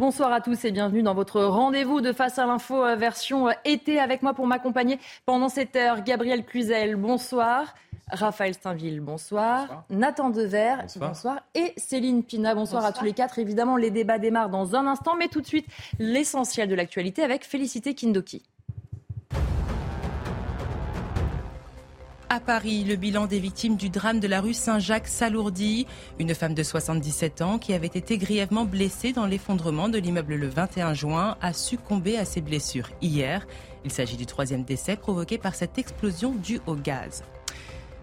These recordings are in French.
Bonsoir à tous et bienvenue dans votre rendez-vous de Face à l'info euh, version euh, été avec moi pour m'accompagner pendant cette heure. Gabriel Cluzel, bonsoir. Raphaël Steinville, bonsoir. Nathan Dever, bonsoir. Et Céline Pina, bonsoir, à tous les quatre. Évidemment, les débats démarrent dans un instant, mais tout de suite, l'essentiel de l'actualité avec Félicité Kindoki. À Paris, le bilan des victimes du drame de la rue Saint-Jacques s'alourdit. Une femme de 77 ans qui avait été grièvement blessée dans l'effondrement de l'immeuble le 21 juin a succombé à ses blessures hier. Il s'agit du troisième décès provoqué par cette explosion due au gaz.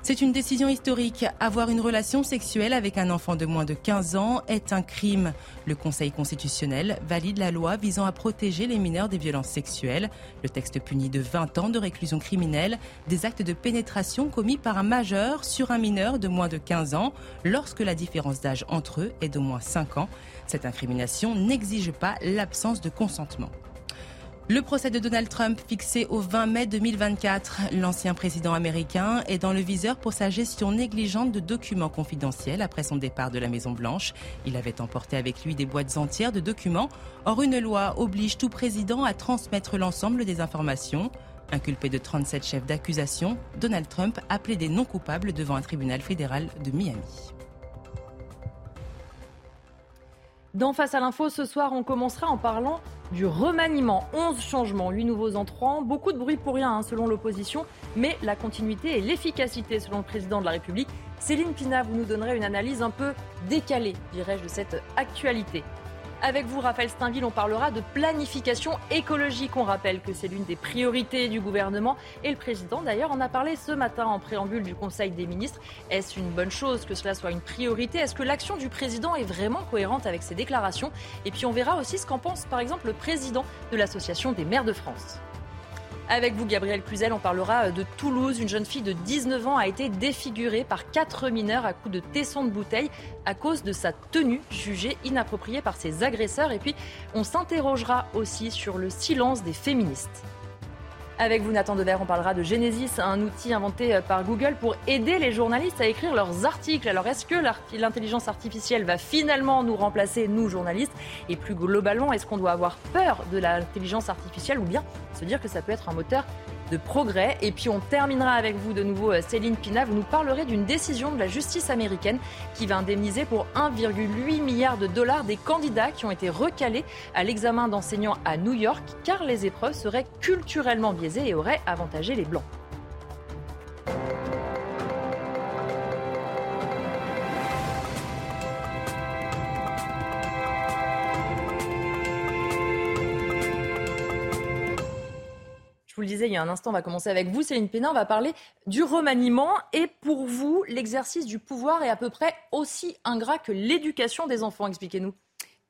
C'est une décision historique. Avoir une relation sexuelle avec un enfant de moins de 15 ans est un crime. Le Conseil constitutionnel valide la loi visant à protéger les mineurs des violences sexuelles. Le texte punit de 20 ans de réclusion criminelle des actes de pénétration commis par un majeur sur un mineur de moins de 15 ans lorsque la différence d'âge entre eux est d'au moins 5 ans. Cette incrimination n'exige pas l'absence de consentement. Le procès de Donald Trump fixé au 20 mai 2024. L'ancien président américain est dans le viseur pour sa gestion négligente de documents confidentiels après son départ de la Maison-Blanche. Il avait emporté avec lui des boîtes entières de documents. Or, une loi oblige tout président à transmettre l'ensemble des informations. Inculpé de 37 chefs d'accusation, Donald Trump a plaidé non coupable devant un tribunal fédéral de Miami. Dans Face à l'info, ce soir, on commencera en parlant du remaniement. 11 changements, 8 nouveaux entrants, beaucoup de bruit pour rien hein, selon l'opposition, mais la continuité et l'efficacité selon le président de la République. Céline Pina, vous nous donnerez une analyse un peu décalée, dirais-je, de cette actualité. Avec vous, Raphaël Steinville, on parlera de planification écologique. On rappelle que c'est l'une des priorités du gouvernement et le président, d'ailleurs, en a parlé ce matin en préambule du Conseil des ministres. Est-ce une bonne chose que cela soit une priorité? Est-ce que l'action du président est vraiment cohérente avec ses déclarations? Et puis on verra aussi ce qu'en pense, par exemple, le président de l'Association des maires de France. Avec vous, Gabriel Cluzel, on parlera euh, de Toulouse. Une jeune fille de 19 ans a été défigurée par quatre mineurs à coups de tesson de bouteille à cause de sa tenue jugée inappropriée par ses agresseurs. Et puis, on s'interrogera aussi sur le silence des féministes. Avec vous, Nathan Dever, on parlera de Genesis, un outil inventé euh, par Google pour aider les journalistes à écrire leurs articles. Alors, est-ce que l'intelligence artificielle va finalement nous remplacer, nous, journalistes? Et plus globalement, est-ce qu'on doit avoir peur de l'intelligence artificielle ou bien se dire que ça peut être un moteur de progrès. Et puis on terminera avec vous de nouveau, euh, Céline Pina. Vous nous parlerez d'une décision de la justice américaine qui va indemniser pour 1,8 milliard de dollars des candidats qui ont été recalés à l'examen d'enseignants à New York car les épreuves seraient culturellement biaisées et auraient avantagé les Blancs. Il y a un instant, on va commencer avec vous, Céline Pénin. On va parler du remaniement. Et pour vous, l'exercice du pouvoir est à peu près aussi ingrat que l'éducation des enfants. Expliquez-nous.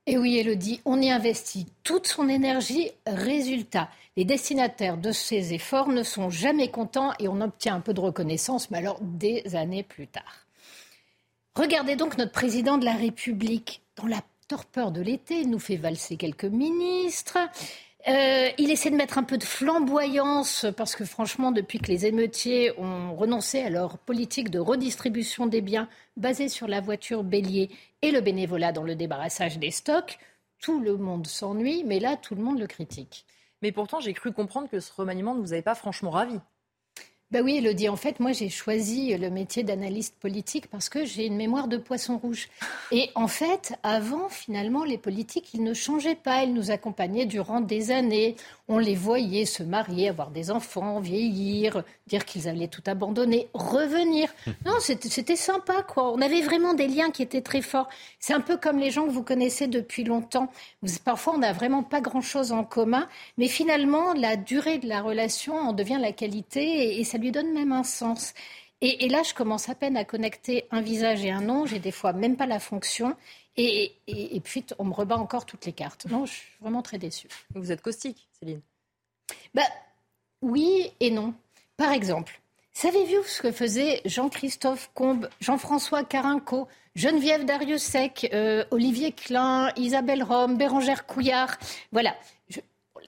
Et oui, Elodie, on y investit toute son énergie. Résultat, les destinataires de ces efforts ne sont jamais contents et on obtient un peu de reconnaissance, mais alors des années plus tard. Regardez donc notre président de la République. Dans la torpeur de l'été, nous fait valser quelques ministres. Euh, il essaie de mettre un peu de flamboyance parce que franchement, depuis que les émeutiers ont renoncé à leur politique de redistribution des biens basée sur la voiture bélier et le bénévolat dans le débarrassage des stocks, tout le monde s'ennuie, mais là, tout le monde le critique. Mais pourtant, j'ai cru comprendre que ce remaniement ne vous avait pas franchement ravi. Ben oui, Elodie, en fait, moi j'ai choisi le métier d'analyste politique parce que j'ai une mémoire de poisson rouge. Et en fait, avant, finalement, les politiques, ils ne changeaient pas. Ils nous accompagnaient durant des années. On les voyait se marier, avoir des enfants, vieillir, dire qu'ils allaient tout abandonner, revenir. Non, c'était sympa, quoi. On avait vraiment des liens qui étaient très forts. C'est un peu comme les gens que vous connaissez depuis longtemps. Parfois, on n'a vraiment pas grand-chose en commun, mais finalement, la durée de la relation en devient la qualité et, ça lui donne même un sens. Et, là, je commence à peine à connecter un visage et un nom. J'ai des fois même pas la fonction. Et, puis, on me rebat encore toutes les cartes. Non, je suis vraiment très déçue. Vous êtes caustique, Céline? Bah, Oui et non. Par exemple, savez-vous ce que faisaient Jean-Christophe Combe, Jean-François Carinco, Geneviève Dariussec, euh, Olivier Klein, Isabelle Rome, Bérangère Couillard? Voilà.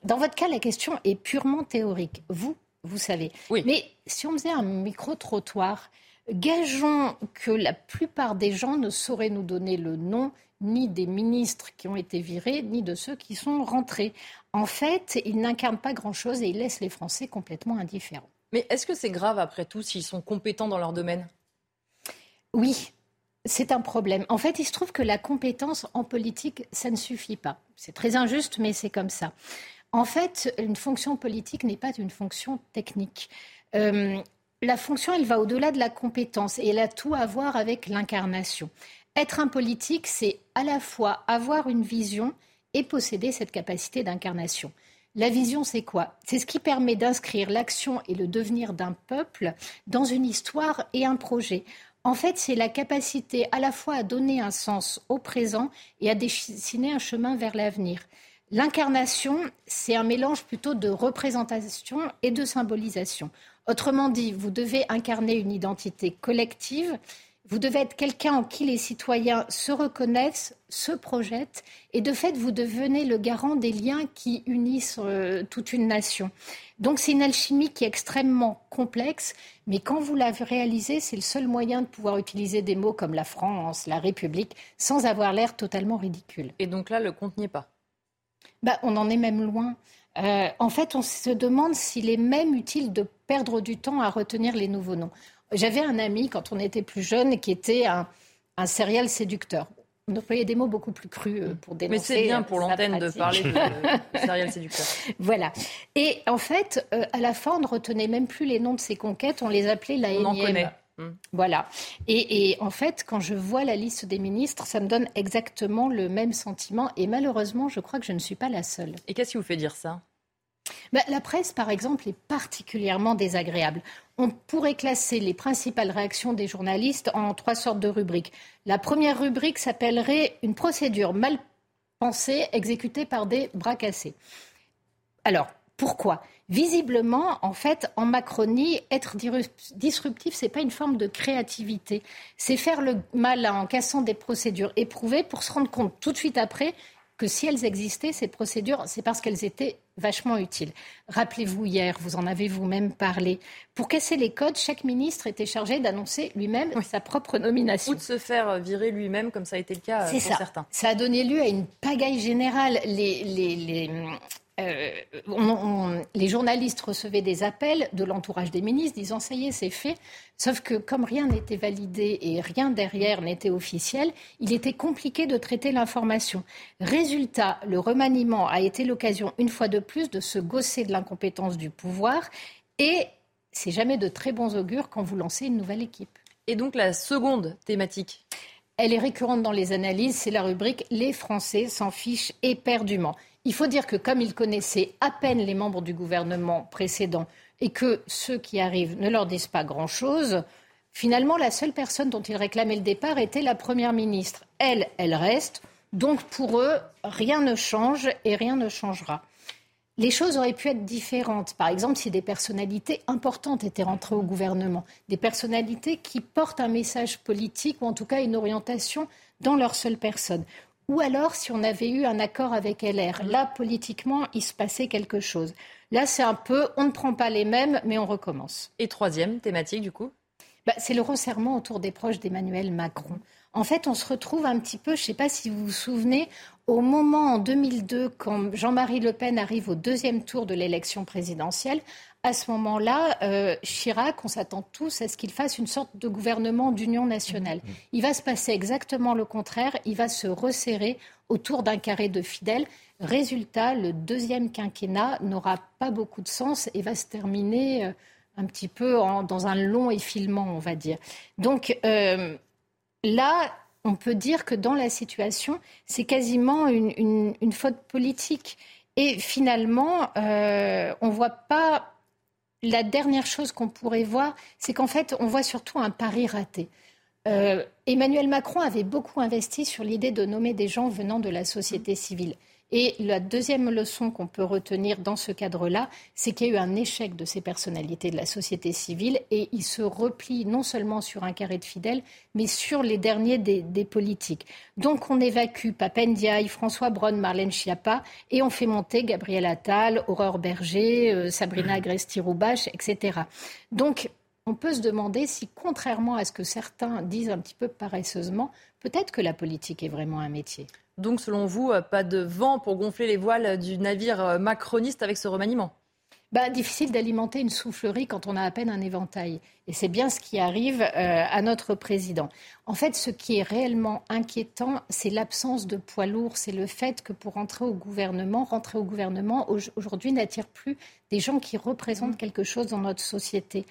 dans votre cas, la question est purement théorique. Vous, vous savez. Oui. Mais si on faisait un micro-trottoir, gageons que la plupart des gens ne sauraient nous donner le nom ni des ministres qui ont été virés, ni de ceux qui sont rentrés. En fait, il n'incarne pas grand-chose et il laisse les Français complètement indifférents. Mais est-ce que c'est grave, après tout, s'ils sont compétents dans leur domaine? Oui, c'est un problème. En fait, il se trouve que la compétence en politique, ça ne suffit pas. C'est très injuste, mais c'est comme ça. En fait, une fonction politique n'est pas une fonction technique. Euh, la fonction, elle va au-delà de la compétence et elle a tout à voir avec l'incarnation. Être un politique, c'est à la fois avoir une vision et posséder cette capacité d'incarnation. La vision, c'est quoi? C'est ce qui permet d'inscrire l'action et le devenir d'un peuple dans une histoire et un projet. En fait, c'est la capacité à la fois à donner un sens au présent et à dessiner un chemin vers l'avenir. L'incarnation, c'est un mélange plutôt de représentation et de symbolisation. Autrement dit, vous devez incarner une identité collective, vous devez être quelqu'un en qui les citoyens se reconnaissent, se projettent, et de fait, vous devenez le garant des liens qui unissent euh, toute une nation. Donc c'est une alchimie qui est extrêmement complexe, mais quand vous l'avez réalisée, c'est le seul moyen de pouvoir utiliser des mots comme la France, la République, sans avoir l'air totalement ridicule. Et donc là, le compte n'y est pas bah, On en est même loin. Euh, en fait, on se demande s'il est même utile de perdre du temps à retenir les nouveaux noms. J'avais un ami, quand on était plus jeune, qui était un, un serial séducteur. On employait des mots beaucoup plus crus euh, pour dénoncer. Mais c'est bien pour l'antenne de parler de, serial séducteur. Voilà. Et en fait, euh, à la fin, on ne retenait même plus les noms de ses conquêtes, on les appelait la on énième. En connaît. Hmm. Voilà. Et, et, en fait, quand je vois la liste des ministres, ça me donne exactement le même sentiment. Et malheureusement, je crois que je ne suis pas la seule. Et qu'est-ce qui vous fait dire ça? Bah, la presse, par exemple, est particulièrement désagréable. On pourrait classer les principales réactions des journalistes en trois sortes de rubriques. La première rubrique s'appellerait une procédure mal pensée exécutée par des bras cassés. Alors, pourquoi? Visiblement, en fait, en Macronie, être disruptif, ce n'est pas une forme de créativité. C'est faire le malin en cassant des procédures éprouvées pour se rendre compte tout de suite après que si elles existaient, ces procédures, c'est parce qu'elles étaient vachement utiles. Rappelez-vous hier, vous en avez vous-même parlé. Pour casser les codes, chaque ministre était chargé d'annoncer lui-même sa propre nomination. Ou de se faire virer lui-même, comme ça a été le cas euh, pour ça. certains. Ça a donné lieu à une pagaille générale. Les, les, les, euh, les journalistes recevaient des appels de l'entourage des ministres disant ça y est, c'est fait. Sauf que comme rien n'était validé et rien derrière n'était officiel, il était compliqué de traiter l'information. Résultat, le remaniement a été l'occasion, une fois de plus, de se gausser de l'incompétence du pouvoir. Et c'est jamais de très bons augures quand vous lancez une nouvelle équipe. Et donc la seconde thématique elle est récurrente dans les analyses, c'est la rubrique Les Français s'en fichent éperdument. Il faut dire que comme ils connaissaient à peine les membres du gouvernement précédent et que ceux qui arrivent ne leur disent pas grand-chose, finalement, la seule personne dont ils réclamaient le départ était la Première ministre. Elle, elle reste. Donc pour eux, rien ne change et rien ne changera. Les choses auraient pu être différentes. Par exemple, si des personnalités importantes étaient rentrées au gouvernement, des personnalités qui portent un message politique ou en tout cas une orientation dans leur seule personne. Ou alors si on avait eu un accord avec LR. Là, politiquement, il se passait quelque chose. Là, c'est un peu, on ne prend pas les mêmes, mais on recommence. Et troisième thématique, du coup? Bah, C'est le resserrement autour des proches d'Emmanuel Macron. En fait, on se retrouve un petit peu, je ne sais pas si vous vous souvenez, au moment en 2002, quand Jean-Marie Le Pen arrive au deuxième tour de l'élection présidentielle, à ce moment-là, euh, Chirac, on s'attend tous à ce qu'il fasse une sorte de gouvernement d'union nationale. Mmh. Il va se passer exactement le contraire. Il va se resserrer autour d'un carré de fidèles. Résultat, le deuxième quinquennat n'aura pas beaucoup de sens et va se terminer euh, un petit peu dans un long effilement, on va dire. Donc euh, là, on peut dire que dans la situation, c'est quasiment une, faute politique. Et finalement, on ne voit pas la dernière chose qu'on pourrait voir, c'est qu'en fait, on voit surtout un pari raté. Euh, Emmanuel Macron avait beaucoup investi sur l'idée de nommer des gens venant de la société civile. Et la deuxième leçon qu'on peut retenir dans ce cadre-là, c'est qu'il y a eu un échec de ces personnalités de la société civile et ils se replient non seulement sur un carré de fidèles, mais sur les derniers des, politiques. Donc on évacue Papendiaï, François Braun, Marlène Schiappa et on fait monter Gabriel Attal, Aurore Berger, euh, Sabrina Agresti-Roubache, etc. Donc on peut se demander si, contrairement à ce que certains disent un petit peu paresseusement, peut-être que la politique est vraiment un métier. Donc, selon vous, euh, pas de vent pour gonfler les voiles du navire euh, macroniste avec ce remaniement? Bah, difficile d'alimenter une soufflerie quand on a à peine un éventail. Et c'est bien ce qui arrive euh, à notre président. En fait, ce qui est réellement inquiétant, c'est l'absence de poids lourd. C'est le fait que pour rentrer au gouvernement, rentrer au gouvernement aujourd'hui n'attire plus des gens qui représentent quelque chose dans notre société.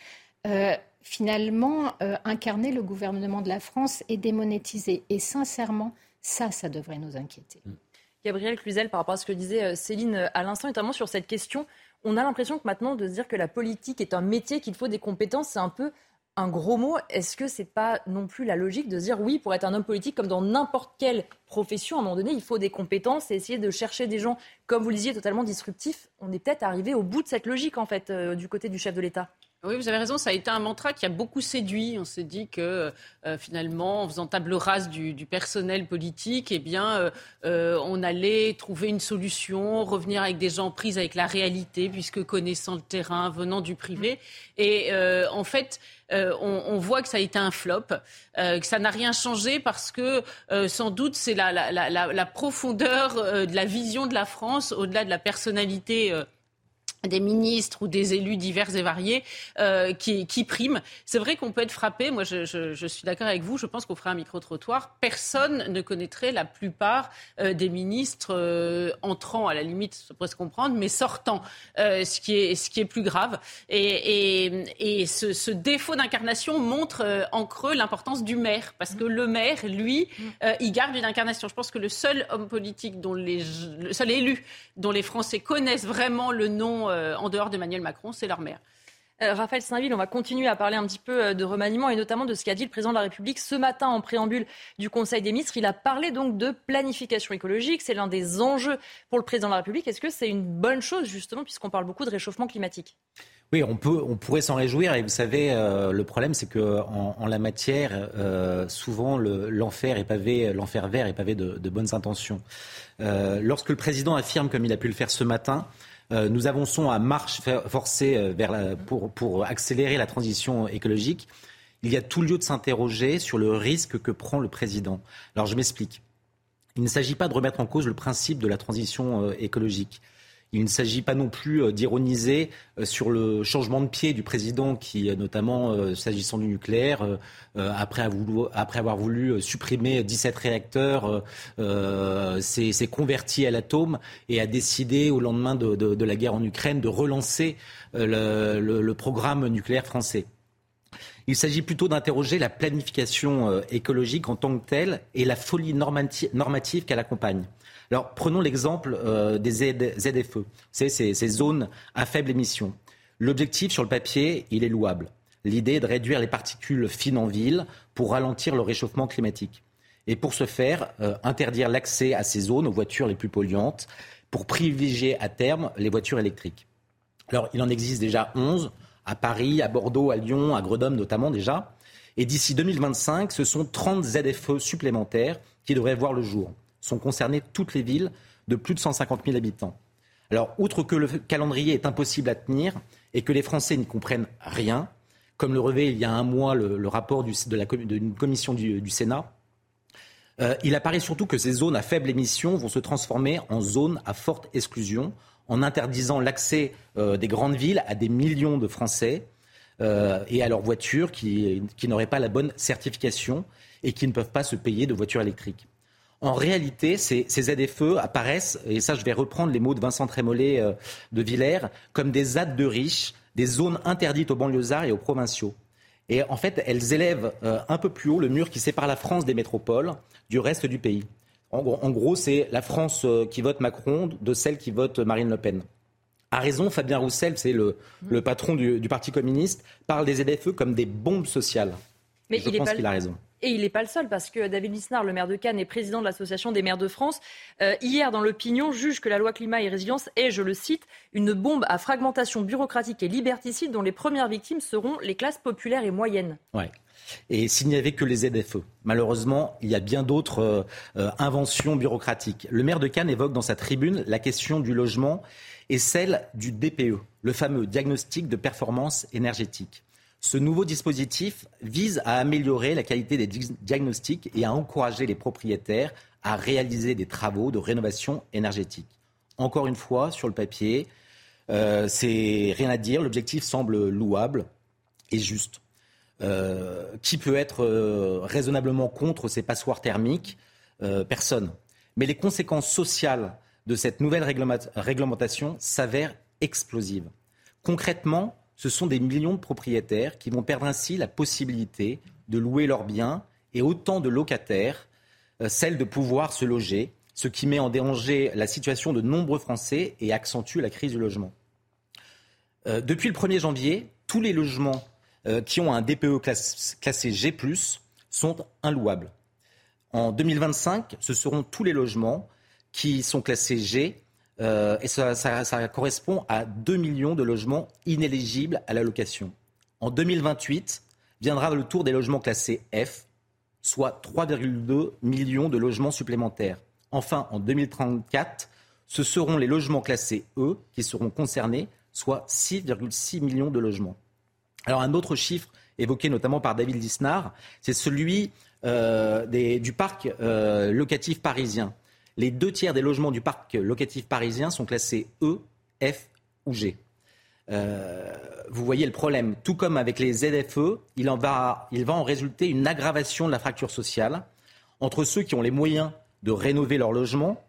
Euh, finalement, euh, incarner le gouvernement de la France est démonétisé. Et sincèrement, ça, ça devrait nous inquiéter. Gabriel Cluzel, par rapport à ce que disait Céline à l'instant, notamment sur cette question on a l'impression que maintenant, de se dire que la politique est un métier, qu'il faut des compétences, c'est un peu un gros mot. Est-ce que c'est pas non plus la logique de se dire oui, pour être un homme politique, comme dans n'importe quelle profession, à un moment donné, il faut des compétences et essayer de chercher des gens, comme vous le disiez, totalement disruptifs. On est peut-être arrivé au bout de cette logique, en fait, euh, du côté du chef de l'État? Oui, vous avez raison, ça a été un mantra qui a beaucoup séduit. On s'est dit que euh, finalement, en faisant table rase du, personnel politique, eh bien, euh, euh, on allait trouver une solution, revenir avec des gens pris avec la réalité, puisque connaissant le terrain, venant du privé. Et en fait, on, voit que ça a été un flop, que ça n'a rien changé parce que sans doute c'est la, la, profondeur de la vision de la France au-delà de la personnalité des ministres ou des élus divers et variés euh, qui, priment. C'est vrai qu'on peut être frappé. Moi, je, suis d'accord avec vous. Je pense qu'on ferait un micro-trottoir. Personne ne connaîtrait la plupart euh, des ministres euh, entrant, à la limite, ça pourrait se comprendre, mais sortant, euh, ce, qui est, plus grave. Et, ce, défaut d'incarnation montre en creux l'importance du maire. Parce que le maire, lui, il garde une incarnation. Je pense que le seul homme politique, dont les, le seul élu dont les Français connaissent vraiment le nom en dehors d'Emmanuel Macron, c'est leur mère. Euh, Raphaël Saint-Ville, on va continuer à parler un petit peu euh, de remaniement et notamment de ce qu'a dit le président de la République ce matin en préambule du Conseil des ministres. Il a parlé donc de planification écologique. C'est l'un des enjeux pour le président de la République. Est-ce que c'est une bonne chose justement puisqu'on parle beaucoup de réchauffement climatique? Oui, on, peut, on pourrait s'en réjouir. Et vous savez, le problème, c'est que en, la matière, souvent, l'enfer est pavé, l'enfer vert est pavé de, de bonnes intentions. lorsque le président affirme, comme il a pu le faire ce matin, euh, nous avançons à marche forcée euh, pour accélérer la transition écologique. Il y a tout lieu de s'interroger sur le risque que prend le président. Alors je m'explique. Il ne s'agit pas de remettre en cause le principe de la transition euh, écologique. Il ne s'agit pas non plus euh, d'ironiser euh, sur le changement de pied du président qui, euh, notamment s'agissant du nucléaire, après avoir voulu supprimer 17 réacteurs, s'est converti à l'atome et a décidé, au lendemain de, la guerre en Ukraine, de relancer le, programme nucléaire français. Il s'agit plutôt d'interroger la planification écologique en tant que telle et la folie normative qu'elle accompagne. Prenons l'exemple euh, des ZFE, ces, zones à faible émission. L'objectif sur le papier, est louable. L'idée est de réduire les particules fines en ville pour ralentir le réchauffement climatique. Et pour ce faire, euh, interdire l'accès à ces zones aux voitures les plus polluantes pour privilégier à terme les voitures électriques. Alors, il en existe déjà 11 à Paris, à Bordeaux, à Lyon, à Grenoble notamment déjà. Et d'ici 2025, ce sont 30 ZFE supplémentaires qui devraient voir le jour sont concernées toutes les villes de plus de 150 000 habitants. Alors, outre que le calendrier est impossible à tenir et que les Français n'y comprennent rien, comme le revêt il y a un mois le, rapport d'une commission du, Sénat, euh, il apparaît surtout que ces zones à faible émission vont se transformer en zones à forte exclusion en interdisant l'accès euh, des grandes villes à des millions de Français euh, et à leurs voitures qui, qui n'auraient pas la bonne certification et qui ne peuvent pas se payer de voitures électriques. En réalité, ces, ces ZFE apparaissent, et ça je vais reprendre les mots de Vincent Trémollet euh, de Villers, comme des ZAD de riches, des zones interdites aux banlieusards et aux provinciaux. Et en fait, elles élèvent euh, un peu plus haut le mur qui sépare la France des métropoles du reste du pays. En, gros, c'est la France euh, qui vote Macron de celle qui vote Marine Le Pen. A raison, Fabien Roussel, c'est le, patron du, du, Parti communiste, parle des ZFE comme des bombes sociales. Mais je pense qu'il a raison. Et il n'est pas le seul, parce que David Lisnard, le maire de Cannes et président de l'Association des maires de France, euh, hier dans l'opinion, juge que la loi climat et résilience est, je le cite, une bombe à fragmentation bureaucratique et liberticide dont les premières victimes seront les classes populaires et moyennes. Ouais. Et s'il n'y avait que les ZFE, malheureusement, il y a bien d'autres euh, euh, inventions bureaucratiques. Le maire de Cannes évoque dans sa tribune la question du logement et celle du DPE, le fameux diagnostic de performance énergétique. Ce nouveau dispositif vise à améliorer la qualité des diagnostics et à encourager les propriétaires à réaliser des travaux de rénovation énergétique. Encore une fois, sur le papier, euh, c'est rien à dire. L'objectif semble louable et juste. Euh, qui peut être euh, raisonnablement contre ces passoires thermiques? Personne. Mais les conséquences sociales de cette nouvelle réglementation s'avèrent explosives. Concrètement, ce sont des millions de propriétaires qui vont perdre ainsi la possibilité de louer leurs biens et autant de locataires, celle de pouvoir se loger, ce qui met en danger la situation de nombreux Français et accentue la crise du logement. Euh, depuis le 1er janvier, tous les logements euh, qui ont un DPE classé G, sont inlouables. En 2025, ce seront tous les logements qui sont classés G, euh, et ça, correspond à 2 millions de logements inéligibles à la location. En 2028, viendra le tour des logements classés F, soit 3,2 millions de logements supplémentaires. Enfin, en 2034, ce seront les logements classés E qui seront concernés, soit 6,6 millions de logements. Alors un autre chiffre évoqué notamment par David Lisnard, c'est celui euh, du parc euh, locatif parisien. Les deux tiers des logements du parc locatif parisien sont classés E, F ou G. Euh, vous voyez le problème. Tout comme avec les ZFE, il, en va, il va en résulter une aggravation de la fracture sociale entre ceux qui ont les moyens de rénover leur logement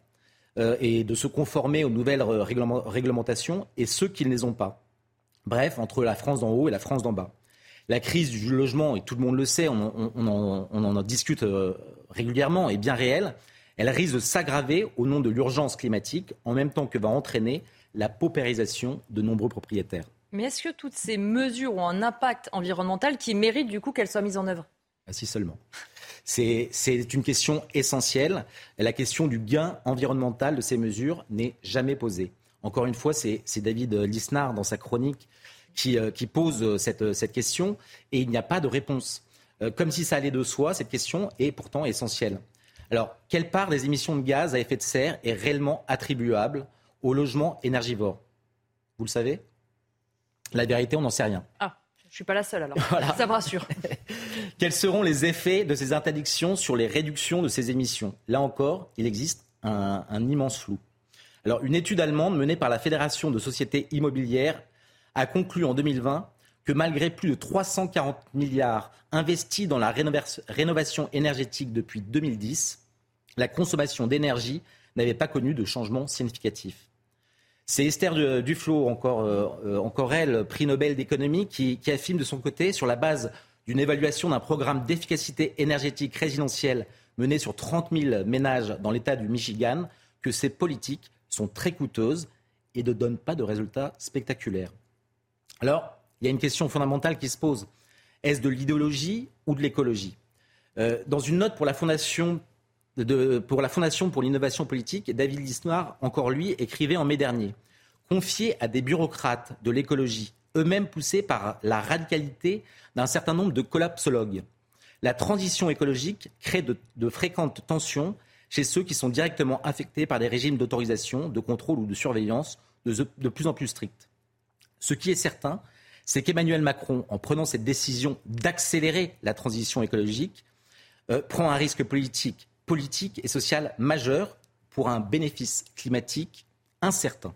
euh, et de se conformer aux nouvelles euh, réglementations et ceux qui ne les ont pas. Bref, entre la France d'en haut et la France d'en bas. La crise du logement, et tout le monde le sait, on, en, discute euh, régulièrement, est bien réelle. Elle risque de s'aggraver au nom de l'urgence climatique, en même temps que va entraîner la paupérisation de nombreux propriétaires. Mais est-ce que toutes ces mesures ont un impact environnemental qui mérite du coup qu'elles soient mises en œuvre? Ah, Si seulement. C'est une question essentielle. La question du gain environnemental de ces mesures n'est jamais posée. Encore une fois, c'est David Lisnard dans sa chronique qui, euh, pose cette, cette, question et il n'y a pas de réponse. Euh, comme si ça allait de soi, cette question est pourtant essentielle. Alors, quelle part des émissions de gaz à effet de serre est réellement attribuable au logement énergivore? Vous le savez? La vérité, on n'en sait rien. Ah. Je ne suis pas la seule alors. Ça me rassure. Quels seront les effets de ces interdictions sur les réductions de ces émissions? Là encore, il existe un, immense flou. Alors, une étude allemande menée par la Fédération de sociétés immobilières a conclu en 2020 que malgré plus de 340 milliards investis dans la rénovation énergétique depuis 2010, la consommation d'énergie n'avait pas connu de changement significatif. C'est Esther Duflo, encore, euh, encore elle, prix Nobel d'économie, qui, affirme de son côté, sur la base d'une évaluation d'un programme d'efficacité énergétique résidentielle mené sur 30 000 ménages dans l'État du Michigan, que ces politiques sont très coûteuses et ne donnent pas de résultats spectaculaires. Alors, il y a une question fondamentale qui se pose. Est-ce de l'idéologie ou de l'écologie euh, Dans une note pour la Fondation pour l'innovation politique, David Lisnoir, encore lui, écrivait en mai dernier Confié à des bureaucrates de l'écologie, eux-mêmes poussés par la radicalité d'un certain nombre de collapsologues, la transition écologique crée de, fréquentes tensions chez ceux qui sont directement affectés par des régimes d'autorisation, de contrôle ou de surveillance de plus en plus stricts. Ce qui est certain, c'est qu'Emmanuel Macron, en prenant cette décision d'accélérer la transition écologique, euh, prend un risque politique politique et sociale majeure pour un bénéfice climatique incertain.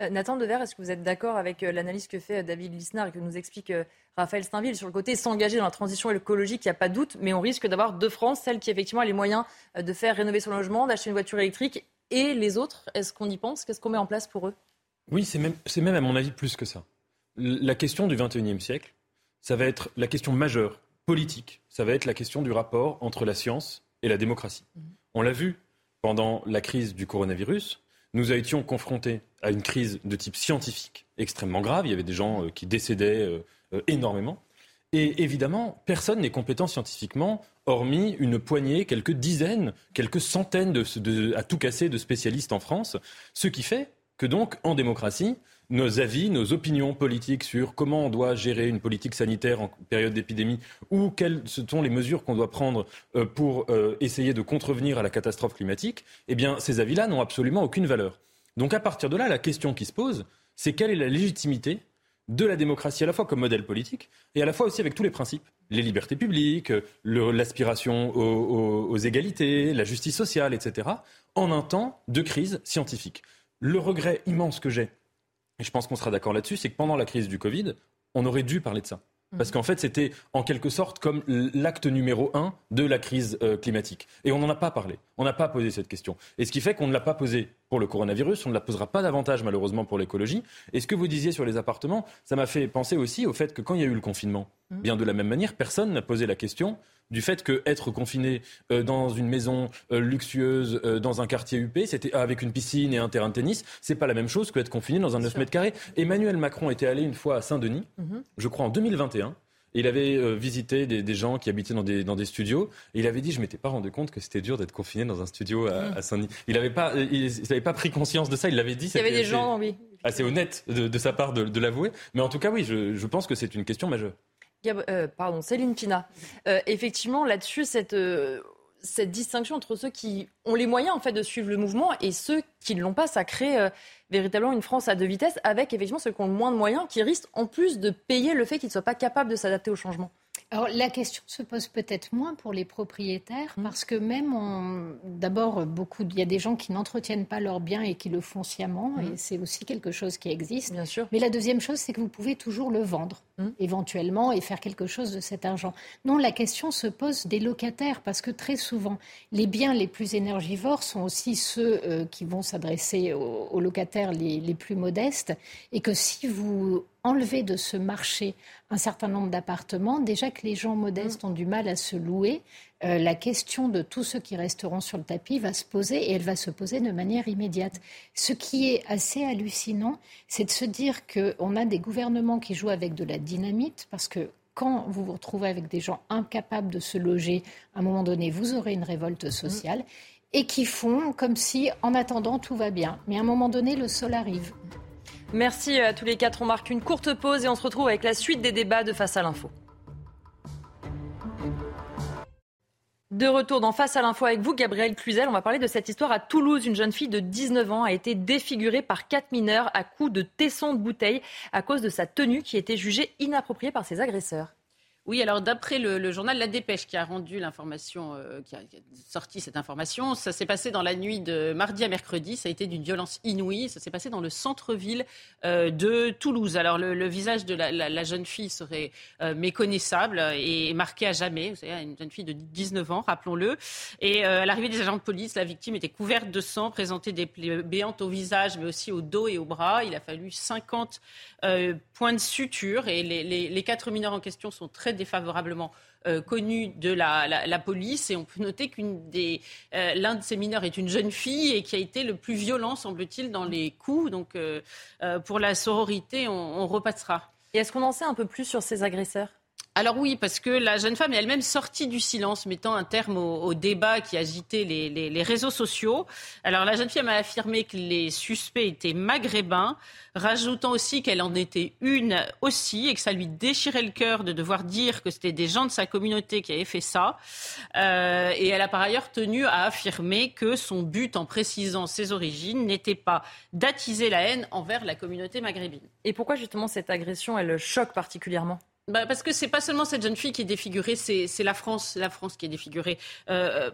Euh, Nathan Dever, est-ce que vous êtes d'accord avec euh, l'analyse que fait David Lisnard et que nous explique Raphaël Steinville sur le côté s'engager dans la transition écologique, il n'y a pas de doute, mais on risque d'avoir deux France, celle qui effectivement a les moyens de faire rénover son logement, d'acheter une voiture électrique, et les autres, est-ce qu'on y pense? Qu'est-ce qu'on met en place pour eux? Oui, c'est même, même à mon avis plus que ça. La question du 21e siècle, ça va être la question majeure, politique, ça va être la question du rapport entre la science et la démocratie. On l'a vu pendant la crise du coronavirus. Nous étions confrontés à une crise de type scientifique extrêmement grave. Il y avait des gens euh, qui décédaient euh, euh, énormément. Et évidemment, personne n'est compétent scientifiquement, hormis une poignée, quelques dizaines, quelques centaines de, à tout casser de spécialistes en France. Ce qui fait que donc, en démocratie, nos avis, nos opinions politiques sur comment on doit gérer une politique sanitaire en période d'épidémie ou quelles sont les mesures qu'on doit prendre euh, pour euh, essayer de contrevenir à la catastrophe climatique, eh bien, ces avis-là n'ont absolument aucune valeur. Donc, à partir de là, la question qui se pose, c'est quelle est la légitimité de la démocratie à la fois comme modèle politique et à la fois aussi avec tous les principes, les libertés publiques, l'aspiration aux, égalités, la justice sociale, etc., en un temps de crise scientifique. Le regret immense que j'ai, et je pense qu'on sera d'accord là-dessus, c'est que pendant la crise du Covid, on aurait dû parler de ça. Parce qu'en fait, c'était en quelque sorte comme l'acte numéro un de la crise euh, climatique. Et on n'en a pas parlé. On n'a pas posé cette question. Et ce qui fait qu'on ne l'a pas posé pour le coronavirus, on ne la posera pas davantage malheureusement pour l'écologie. Et ce que vous disiez sur les appartements, ça m'a fait penser aussi au fait que quand il y a eu le confinement, mmh. bien de la même manière, personne n'a posé la question du fait que être confiné euh, dans une maison euh, luxueuse, euh, dans un quartier UP, c'était avec une piscine et un terrain de tennis, c'est pas la même chose que être confiné dans un 9 mètres carrés. Emmanuel Macron était allé une fois à Saint-Denis, mhm. je crois en 2021. Et il avait visité des, gens qui habitaient dans des, dans des studios. Et il avait dit, je m'étais pas rendu compte que c'était dur d'être confiné dans un studio à, mhm. Saint-Denis. Il n'avait pas, il, pas pris conscience de ça. Il l'avait dit. Il y avait des gens, oui. Assez honnête de, sa part de, l'avouer. Mais en tout cas, oui, je pense que c'est une question majeure. Euh, pardon, Céline Pina. Euh, effectivement, là-dessus, cette, euh, cette distinction entre ceux qui ont les moyens en fait de suivre le mouvement et ceux qui ne l'ont pas, ça crée véritablement une France à deux vitesses, avec effectivement ceux qui ont le moins de moyens, qui risquent en plus de payer le fait qu'ils ne soient pas capables de s'adapter au changement. Alors la question se pose peut-être moins pour les propriétaires mmh. parce que même d'abord beaucoup il y a des gens qui n'entretiennent pas leurs biens et qui le font sciemment mmh. et c'est aussi quelque chose qui existe. Bien sûr. Mais la deuxième chose c'est que vous pouvez toujours le vendre mmh. éventuellement et faire quelque chose de cet argent. Non, la question se pose des locataires parce que très souvent les biens les plus énergivores sont aussi ceux euh, qui vont s'adresser aux, locataires les, les plus modestes et que si vous enlevez de ce marché un certain nombre d'appartements, déjà que les gens modestes ont du mal à se louer, euh, la question de tous ceux qui resteront sur le tapis va se poser et elle va se poser de manière immédiate. Ce qui est assez hallucinant, c'est de se dire qu'on a des gouvernements qui jouent avec de la dynamite parce que quand vous vous retrouvez avec des gens incapables de se loger, à un moment donné, vous aurez une révolte sociale. Et qui font comme si, en attendant, tout va bien. Mais à un moment donné, le sol arrive. Merci à tous les quatre. On marque une courte pause et on se retrouve avec la suite des débats de Face à l'info. De retour dans Face à l'info avec vous, Gabriel Cluzel. On va parler de cette histoire à Toulouse. Une jeune fille de 19 ans a été défigurée par quatre mineurs à coups de tesson de bouteille à cause de sa tenue qui était jugée inappropriée par ses agresseurs. Oui, alors d'après le, journal La Dépêche qui a rendu l'information, euh, qui, a, sorti cette information, ça s'est passé dans la nuit de mardi à mercredi. Ça a été d'une violence inouïe. Ça s'est passé dans le centre-ville euh, de Toulouse. Alors le, visage de la, jeune fille serait euh, méconnaissable et marqué à jamais. Vous savez, une jeune fille de 19 ans, rappelons-le. Et à l'arrivée des agents de police, la victime était couverte de sang, présentait des plaies béantes au visage, mais aussi au dos et au bras. Il a fallu 50 points de suture et les quatre mineurs en question sont très défavorablement euh, connu de la, police. Et on peut noter qu'une des, euh, l'un de ces mineurs est une jeune fille et qui a été le plus violent, semble-t-il, dans les coups. Donc, euh, pour la sororité, on, repassera. Et est-ce qu'on en sait un peu plus sur ces agresseurs? Alors oui, parce que la jeune femme est elle-même sortie du silence, mettant un terme au, débat qui agitait les, réseaux sociaux. Alors la jeune femme a affirmé que les suspects étaient maghrébins, rajoutant aussi qu'elle en était une aussi et que ça lui déchirait le cœur de devoir dire que c'était des gens de sa communauté qui avaient fait ça. Euh, et elle a par ailleurs tenu à affirmer que son but en précisant ses origines n'était pas d'attiser la haine envers la communauté maghrébine. Et pourquoi justement cette agression, elle choque particulièrement? Bah parce que c'est pas seulement cette jeune fille qui est défigurée, c'est la France, la France qui est défigurée. Euh,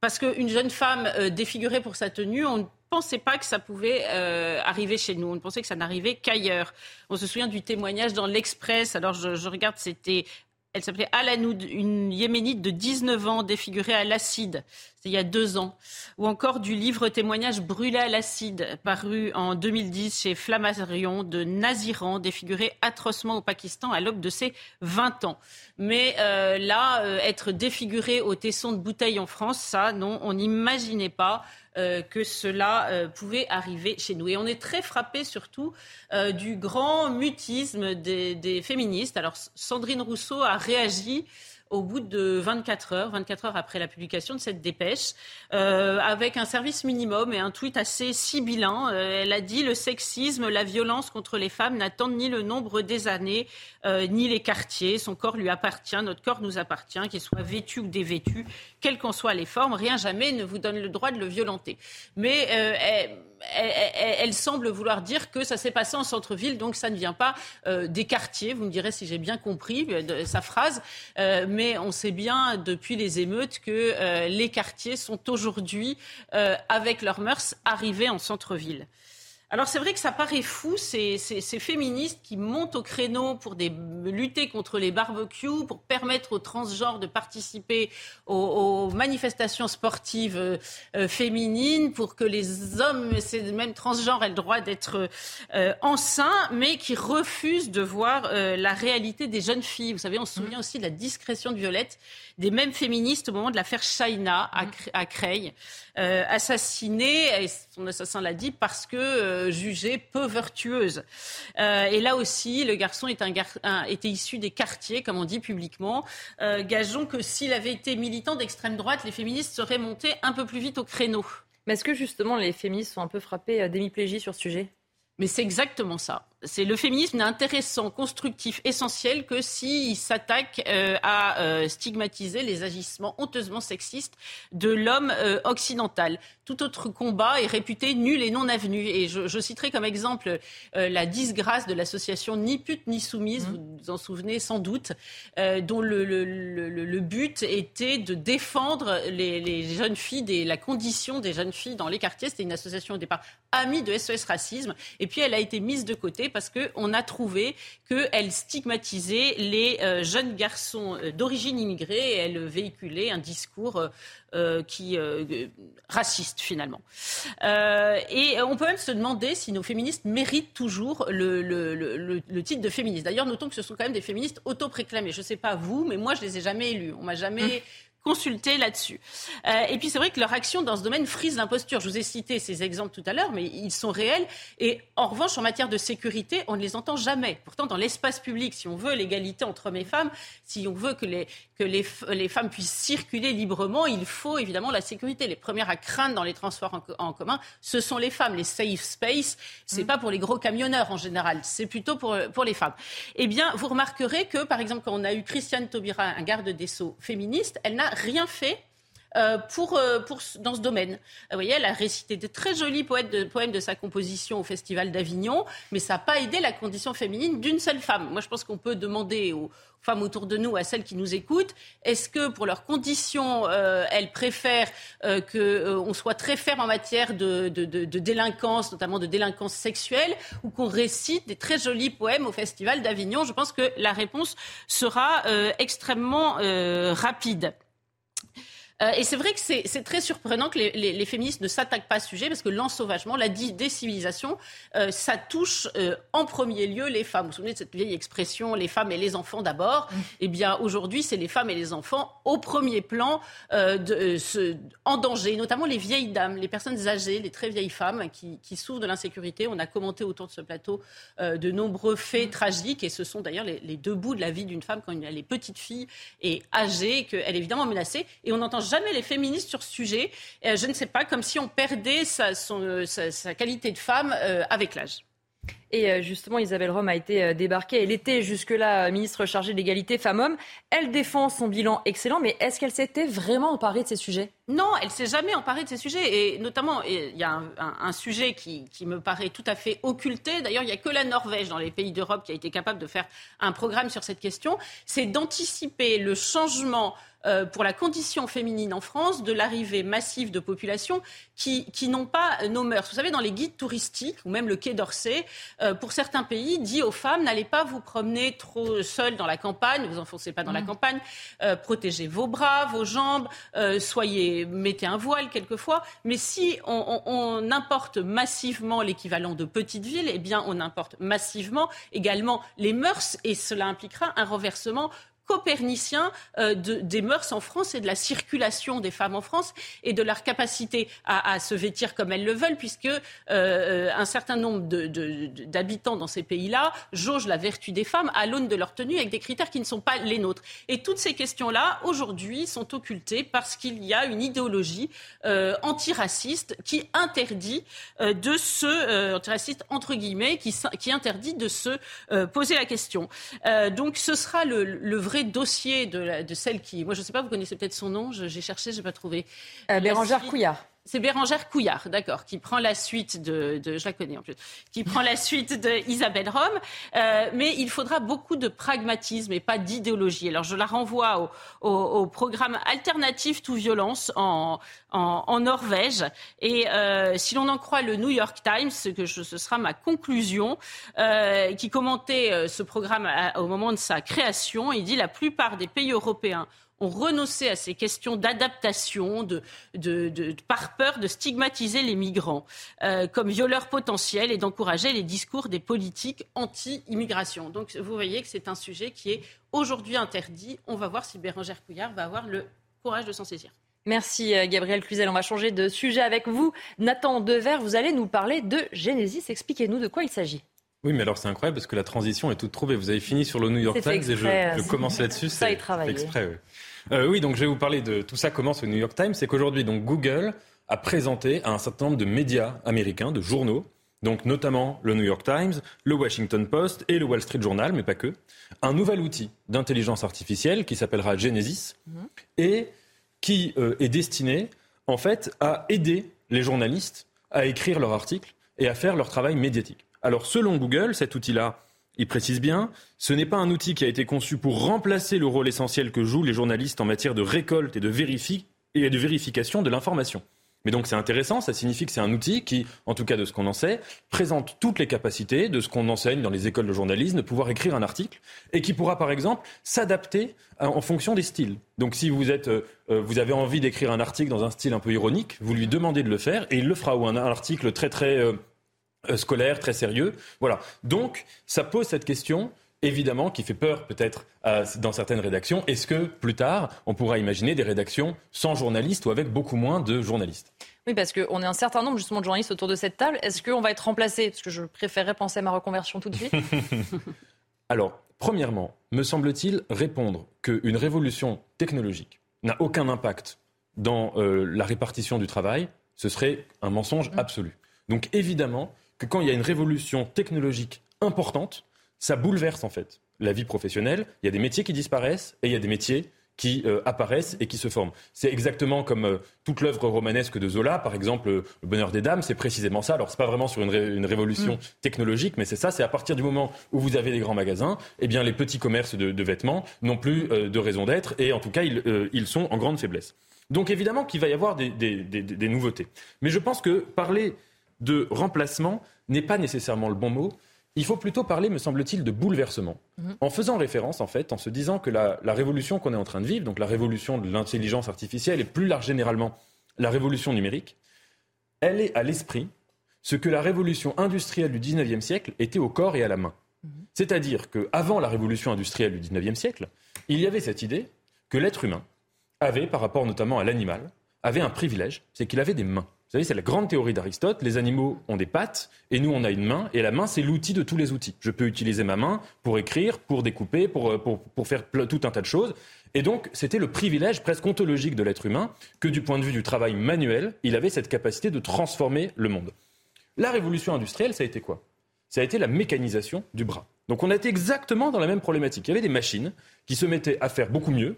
parce qu'une jeune femme euh, défigurée pour sa tenue, on ne pensait pas que ça pouvait euh, arriver chez nous. On pensait que ça n'arrivait qu'ailleurs. On se souvient du témoignage dans l'Express. Alors je regarde, c'était elle s'appelait Alanoud, une yéménite de 19 ans défigurée à l'acide. C'est il y a deux ans. Ou encore du livre témoignage Brûlé à l'acide, paru en 2010 chez Flammarion de Naziran, défiguré atrocement au Pakistan à l'aube de ses 20 ans. Mais euh, là, euh, être défiguré au tesson de bouteille en France, ça, non, on n'imaginait pas. Euh, que cela euh, pouvait arriver chez nous. Et on est très frappé surtout euh, du grand mutisme des, des, féministes. Alors Sandrine Rousseau a réagi au bout de 24 heures, 24 heures après la publication de cette dépêche, euh, avec un service minimum et un tweet assez sibyllin. Euh, elle a dit le sexisme, la violence contre les femmes n'attendent ni le nombre des années, euh, ni les quartiers. Son corps lui appartient, notre corps nous appartient, qu'il soit vêtu ou dévêtu, quelles qu'en soient les formes, rien jamais ne vous donne le droit de le violenter. Mais elle, semble vouloir dire que ça s'est passé en centre-ville, donc ça ne vient pas euh, des quartiers. Vous me direz si j'ai bien compris euh, sa phrase, euh, mais on sait bien depuis les émeutes que les quartiers sont aujourd'hui, avec leurs mœurs, arrivés en centre-ville. Alors c'est vrai que ça paraît fou, ces, féministes qui montent au créneau pour lutter contre les barbecues, pour permettre aux transgenres de participer aux, manifestations sportives euh, euh, féminines, pour que les hommes, ces mêmes transgenres, aient le droit d'être euh, enceints, mais qui refusent de voir la réalité des jeunes filles. Vous savez, on se souvient aussi de la discrétion de Violette, des mêmes féministes au moment de l'affaire Shaina à, à Creil, assassinée, et son assassin l'a dit, parce que euh, jugée peu vertueuse. Euh, et là aussi, le garçon est un était issu des quartiers, comme on dit publiquement. Euh, gageons que s'il avait été militant d'extrême droite, les féministes seraient montés un peu plus vite au créneau. Mais est-ce que justement les féministes sont un peu frappés d'hémiplégie sur ce sujet? Mais c'est exactement ça. C'est le féminisme n'est intéressant, constructif, essentiel que s'il s'attaque euh, à euh, stigmatiser les agissements honteusement sexistes de l'homme euh, occidental. Tout autre combat est réputé nul et non avenu. Et je, je citerai comme exemple la disgrâce de l'association Ni pute ni soumise, mmh. vous vous en souvenez sans doute, dont le, le, le, le, but était de défendre les, les jeunes filles, des, la condition des jeunes filles dans les quartiers. C'était une association au départ amie de SOS Racisme. Et puis elle a été mise de côté parce qu'on a trouvé qu'elle stigmatisait les euh, jeunes garçons euh, d'origine immigrée et elle véhiculait un discours euh, qui raciste finalement. et on peut même se demander si nos féministes méritent toujours le, titre de féministe. D'ailleurs, notons que ce sont quand même des féministes autoproclamées. Je ne sais pas vous, mais moi, je les ai jamais élus. On m'a jamais hum consulter là-dessus. Euh, et puis c'est vrai que leur action dans ce domaine frise l'imposture. Je vous ai cité ces exemples tout à l'heure, mais ils sont réels. Et en revanche, en matière de sécurité, on ne les entend jamais. Pourtant, dans l'espace public, si on veut l'égalité entre hommes et femmes, si on veut que les, que les, les, femmes puissent circuler librement, il faut évidemment la sécurité. Les premières à craindre dans les transports en, commun, ce sont les femmes. Les safe space, c'est n'est mm. pas pour les gros camionneurs en général, c'est plutôt pour, pour les femmes. Eh bien, vous remarquerez que, par exemple, quand on a eu Christiane Taubira, un garde des Sceaux féministe, elle n'a rien fait euh, pour, euh, pour, dans ce domaine. Vous voyez, elle a récité de très jolis poèmes de, poèmes de sa composition au Festival d'Avignon, mais ça n'a pas aidé la condition féminine d'une seule femme. Moi, je pense qu'on peut demander aux femmes autour de nous, à celles qui nous écoutent, est-ce que pour leurs conditions, euh, elles préfèrent euh, qu'on soit très ferme en matière de, de, de, délinquance, notamment de délinquance sexuelle, ou qu'on récite des très jolis poèmes au Festival d'Avignon? Je pense que la réponse sera extrêmement rapide. Euh, et c'est vrai que c'est très surprenant que les, les, les féministes ne s'attaquent pas à ce sujet parce que l'ensauvagement, la décivilisation, euh, ça touche euh, en premier lieu les femmes. Vous vous souvenez de cette vieille expression les femmes et les enfants d'abord mmh. Eh bien, aujourd'hui, c'est les femmes et les enfants au premier plan de, ce, en danger, notamment les vieilles dames, les personnes âgées, les très vieilles femmes qui, qui souffrent de l'insécurité. On a commenté autour de ce plateau de nombreux faits mmh. tragiques et ce sont d'ailleurs les, les, deux bouts de la vie d'une femme quand elle est petite fille et âgée, qu'elle est évidemment menacée. Et on entend jamais les féministes sur ce sujet. Euh, je ne sais pas, comme si on perdait sa, euh, qualité de femme euh, avec l'âge. Et justement, Isabelle Rome a été débarquée. Elle était jusque-là ministre chargée de l'égalité femmes-hommes. Elle défend son bilan excellent, mais est-ce qu'elle s'était vraiment emparée de ces sujets? Non, elle s'est jamais emparée de ces sujets. Et notamment, il y a un, sujet qui, qui, me paraît tout à fait occulté. D'ailleurs, il n'y a que la Norvège dans les pays d'Europe qui a été capable de faire un programme sur cette question. C'est d'anticiper le changement euh, pour la condition féminine en France de l'arrivée massive de populations qui, qui n'ont pas nos mœurs. Vous savez, dans les guides touristiques, ou même le Quai d'Orsay, euh, pour certains pays, dit aux femmes, n'allez pas vous promener trop seules dans la campagne, ne vous enfoncez pas dans la mmh. campagne, euh, protégez vos bras, vos jambes, soyez, mettez un voile quelquefois. Mais si on, on, on importe massivement l'équivalent de petites villes, eh bien, on importe massivement également les mœurs, et cela impliquera un renversement copernicien euh, des mœurs en France et de la circulation des femmes en France et de leur capacité à, se vêtir comme elles le veulent, puisque euh, un certain nombre d'habitants dans ces pays-là jaugent la vertu des femmes à l'aune de leur tenue avec des critères qui ne sont pas les nôtres. Et toutes ces questions-là, aujourd'hui, sont occultées parce qu'il y a une idéologie euh, antiraciste qui interdit de se, antiraciste entre guillemets, qui, interdit de se poser la question. donc ce sera le vrai dossier de, de, celle qui. Moi, je ne sais pas, vous connaissez peut-être son nom, j'ai cherché, je n'ai pas trouvé. Euh, Bérangère Couillard. C'est Bérangère Couillard, d'accord, qui prend la suite de, je la connais en plus, qui prend la suite de Isabelle Rome. Euh, mais il faudra beaucoup de pragmatisme et pas d'idéologie. Alors je la renvoie au, programme alternatif tout violence en, Norvège. Et euh, si l'on en croit le New York Times, ce, que ce sera ma conclusion, euh, qui commentait ce programme au moment de sa création, il dit la plupart des pays européens ont renoncé à ces questions d'adaptation, de, par peur de stigmatiser les migrants euh, comme violeurs potentiels et d'encourager les discours des politiques anti-immigration. Donc vous voyez que c'est un sujet qui est aujourd'hui interdit. On va voir si Bérangère Couillard va avoir le courage de s'en saisir. Merci euh, Gabriel Cluzel. On va changer de sujet avec vous. Nathan Dever, vous allez nous parler de Genesis. Expliquez-nous de quoi il s'agit. Oui, mais alors c'est incroyable parce que la transition est toute trouvée. Vous avez fini sur le New York Times et je, commence là-dessus. C'est exprès. Oui. Euh, oui, donc je vais vous parler de tout ça commence au New York Times. C'est qu'aujourd'hui, donc Google a présenté à un certain nombre de médias américains, de journaux, donc notamment le New York Times, le Washington Post et le Wall Street Journal, mais pas que, un nouvel outil d'intelligence artificielle qui s'appellera Genesis mhm. et qui euh, est destiné en fait à aider les journalistes à écrire leurs articles et à faire leur travail médiatique. Alors selon Google, cet outil-là il précise bien, ce n'est pas un outil qui a été conçu pour remplacer le rôle essentiel que jouent les journalistes en matière de récolte et de, vérification de l'information. Mais donc c'est intéressant, ça signifie que c'est un outil qui, en tout cas de ce qu'on en sait, présente toutes les capacités de ce qu'on enseigne dans les écoles de journalisme, de pouvoir écrire un article, et qui pourra par exemple s'adapter euh, en fonction des styles. Donc si vous, êtes, euh, euh, vous avez envie d'écrire un article dans un style un peu ironique, vous lui demandez de le faire, et il le fera, ou un, article très très scolaire, très sérieux. Voilà. Donc, ça pose cette question évidemment, qui fait peur peut-être dans certaines rédactions. Est-ce que plus tard, on pourra imaginer des rédactions sans journalistes ou avec beaucoup moins de journalistes? Oui, parce qu'on est un certain nombre justement de journalistes autour de cette table. Est-ce qu'on va être remplacé? Parce que je préférerais penser à ma reconversion tout de suite. Alors, premièrement, me semble-t-il répondre qu'une révolution technologique n'a aucun impact dans euh, la répartition du travail, ce serait un mensonge mm. absolu. Donc évidemment, que quand il y a une révolution technologique importante, ça bouleverse en fait la vie professionnelle. Il y a des métiers qui disparaissent et il y a des métiers qui euh, apparaissent et qui se forment. C'est exactement comme euh, toute l'œuvre romanesque de Zola, par exemple Le Bonheur des Dames, c'est précisément ça. Alors c'est pas vraiment sur une, révolution mm. technologique, mais c'est ça. C'est à partir du moment où vous avez des grands magasins, eh bien les petits commerces de, vêtements n'ont plus euh, de raison d'être et en tout cas ils, sont en grande faiblesse. Donc évidemment qu'il va y avoir des, des nouveautés. Mais je pense que parler de remplacement n'est pas nécessairement le bon mot. Il faut plutôt parler, me semble-t-il, de bouleversement. Mhm. En faisant référence, en fait, en se disant que la, révolution qu'on est en train de vivre, donc la révolution de l'intelligence artificielle et plus large généralement la révolution numérique, elle est à l'esprit ce que la révolution industrielle du 19e siècle était au corps et à la main. Mhm. C'est-à-dire qu'avant la révolution industrielle du 19e siècle, il y avait cette idée que l'être humain avait, par rapport notamment à l'animal, avait un privilège, c'est qu'il avait des mains. Vous savez, c'est la grande théorie d'Aristote. Les animaux ont des pattes et nous, on a une main. Et la main, c'est l'outil de tous les outils. Je peux utiliser ma main pour écrire, pour découper, pour, euh, pour, pour faire tout un tas de choses. Et donc, c'était le privilège presque ontologique de l'être humain que du point de vue du travail manuel, il avait cette capacité de transformer le monde. La révolution industrielle, ça a été quoi? Ça a été la mécanisation du bras. Donc on a été exactement dans la même problématique. Il y avait des machines qui se mettaient à faire beaucoup mieux,